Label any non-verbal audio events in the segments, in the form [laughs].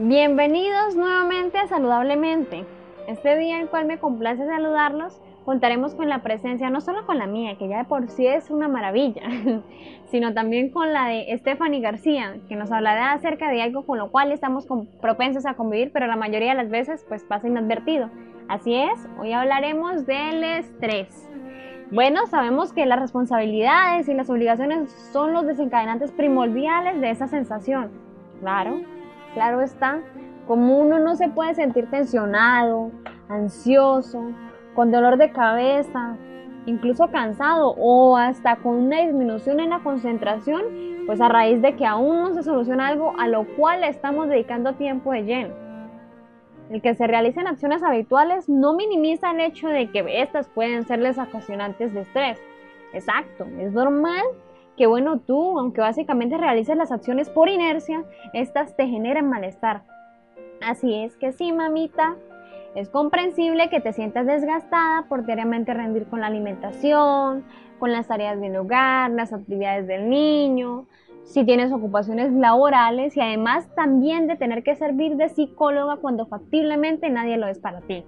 Bienvenidos nuevamente a Saludablemente. Este día en el cual me complace saludarlos, contaremos con la presencia no solo con la mía, que ya de por sí es una maravilla, [laughs] sino también con la de Stephanie García, que nos hablará acerca de algo con lo cual estamos propensos a convivir, pero la mayoría de las veces pues pasa inadvertido. Así es, hoy hablaremos del estrés. Bueno, sabemos que las responsabilidades y las obligaciones son los desencadenantes primordiales de esa sensación. Claro, Claro está, como uno no se puede sentir tensionado, ansioso, con dolor de cabeza, incluso cansado o hasta con una disminución en la concentración, pues a raíz de que aún no se soluciona algo a lo cual estamos dedicando tiempo de lleno. El que se realicen acciones habituales no minimiza el hecho de que estas pueden serles ocasionantes de estrés. Exacto, es normal que bueno, tú, aunque básicamente realices las acciones por inercia, estas te generan malestar. Así es que sí, mamita, es comprensible que te sientas desgastada por diariamente rendir con la alimentación, con las tareas del hogar, las actividades del niño, si tienes ocupaciones laborales y además también de tener que servir de psicóloga cuando factiblemente nadie lo es para ti.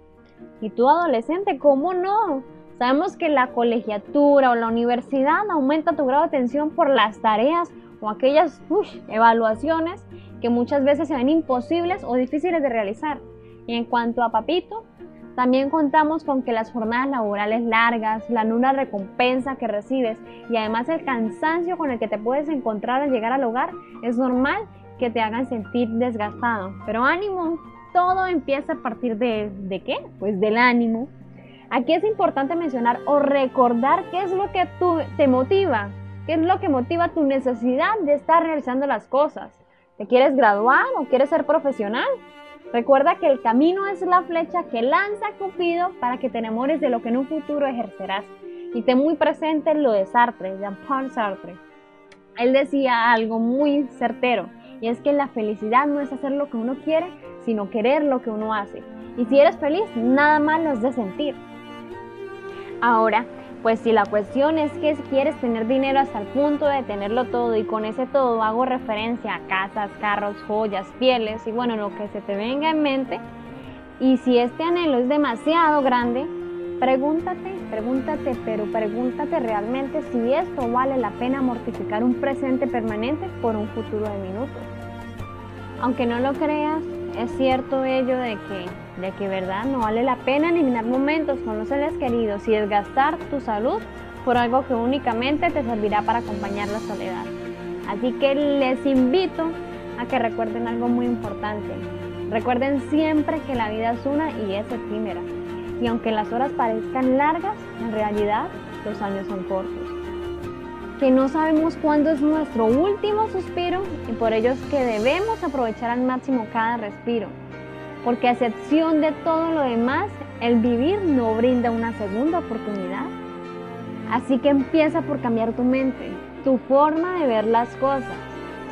Y tú adolescente, ¿cómo no? Sabemos que la colegiatura o la universidad aumenta tu grado de atención por las tareas o aquellas evaluaciones que muchas veces se ven imposibles o difíciles de realizar. Y en cuanto a papito, también contamos con que las jornadas laborales largas, la nula recompensa que recibes y además el cansancio con el que te puedes encontrar al llegar al hogar es normal que te hagan sentir desgastado. Pero ánimo, todo empieza a partir de, ¿de qué? Pues del ánimo. Aquí es importante mencionar o recordar qué es lo que tú, te motiva, qué es lo que motiva tu necesidad de estar realizando las cosas. ¿Te quieres graduar o quieres ser profesional? Recuerda que el camino es la flecha que lanza Cupido para que te enamores de lo que en un futuro ejercerás. Y ten muy presente lo de Sartre, Jean-Paul Sartre. Él decía algo muy certero, y es que la felicidad no es hacer lo que uno quiere, sino querer lo que uno hace. Y si eres feliz, nada más lo es de sentir. Ahora, pues si la cuestión es que quieres tener dinero hasta el punto de tenerlo todo y con ese todo hago referencia a casas, carros, joyas, pieles y bueno, lo que se te venga en mente, y si este anhelo es demasiado grande, pregúntate, pregúntate, pero pregúntate realmente si esto vale la pena mortificar un presente permanente por un futuro de minutos. Aunque no lo creas, es cierto ello de que, de que verdad no vale la pena eliminar momentos con los seres queridos y desgastar tu salud por algo que únicamente te servirá para acompañar la soledad. Así que les invito a que recuerden algo muy importante. Recuerden siempre que la vida es una y es efímera. Y aunque las horas parezcan largas, en realidad los años son cortos que no sabemos cuándo es nuestro último suspiro y por ello es que debemos aprovechar al máximo cada respiro, porque a excepción de todo lo demás, el vivir no brinda una segunda oportunidad. Así que empieza por cambiar tu mente, tu forma de ver las cosas.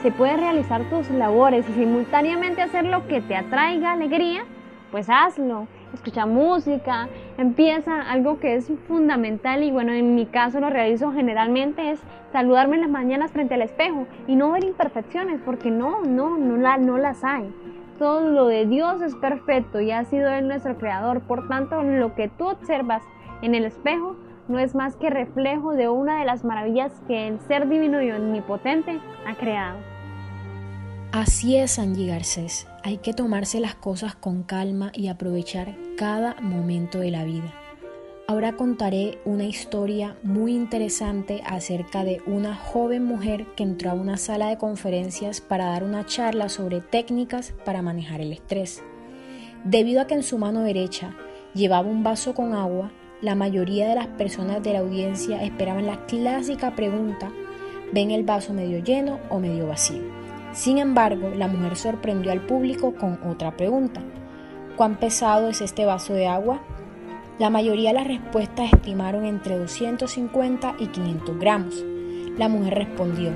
Se puede realizar tus labores y simultáneamente hacer lo que te atraiga alegría, pues hazlo escucha música, empieza algo que es fundamental y bueno, en mi caso lo realizo generalmente es saludarme en las mañanas frente al espejo y no ver imperfecciones porque no, no, no, la, no las hay. Todo lo de Dios es perfecto y ha sido Él nuestro creador. Por tanto, lo que tú observas en el espejo no es más que reflejo de una de las maravillas que el ser divino y omnipotente ha creado. Así es, Angie Garcés. Hay que tomarse las cosas con calma y aprovechar cada momento de la vida. Ahora contaré una historia muy interesante acerca de una joven mujer que entró a una sala de conferencias para dar una charla sobre técnicas para manejar el estrés. Debido a que en su mano derecha llevaba un vaso con agua, la mayoría de las personas de la audiencia esperaban la clásica pregunta, ¿ven el vaso medio lleno o medio vacío? Sin embargo, la mujer sorprendió al público con otra pregunta. ¿Cuán pesado es este vaso de agua? La mayoría de las respuestas estimaron entre 250 y 500 gramos. La mujer respondió,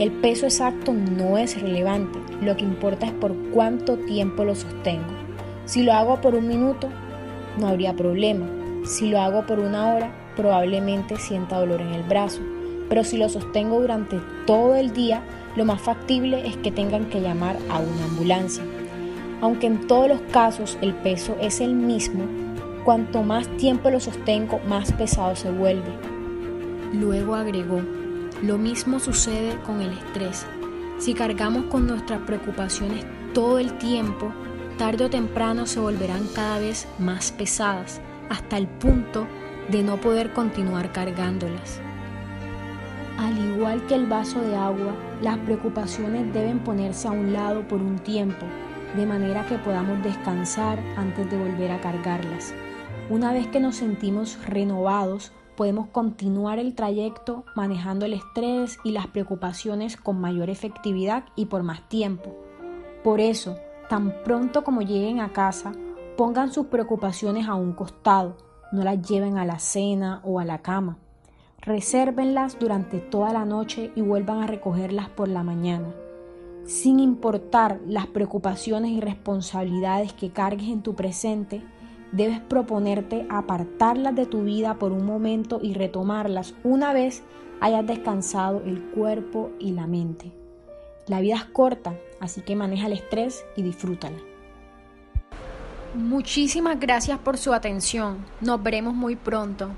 el peso exacto no es relevante, lo que importa es por cuánto tiempo lo sostengo. Si lo hago por un minuto, no habría problema. Si lo hago por una hora, probablemente sienta dolor en el brazo. Pero si lo sostengo durante todo el día, lo más factible es que tengan que llamar a una ambulancia. Aunque en todos los casos el peso es el mismo, cuanto más tiempo lo sostengo, más pesado se vuelve. Luego agregó, lo mismo sucede con el estrés. Si cargamos con nuestras preocupaciones todo el tiempo, tarde o temprano se volverán cada vez más pesadas, hasta el punto de no poder continuar cargándolas. Al igual que el vaso de agua, las preocupaciones deben ponerse a un lado por un tiempo, de manera que podamos descansar antes de volver a cargarlas. Una vez que nos sentimos renovados, podemos continuar el trayecto manejando el estrés y las preocupaciones con mayor efectividad y por más tiempo. Por eso, tan pronto como lleguen a casa, pongan sus preocupaciones a un costado, no las lleven a la cena o a la cama. Resérvenlas durante toda la noche y vuelvan a recogerlas por la mañana. Sin importar las preocupaciones y responsabilidades que cargues en tu presente, debes proponerte apartarlas de tu vida por un momento y retomarlas una vez hayas descansado el cuerpo y la mente. La vida es corta, así que maneja el estrés y disfrútala. Muchísimas gracias por su atención. Nos veremos muy pronto.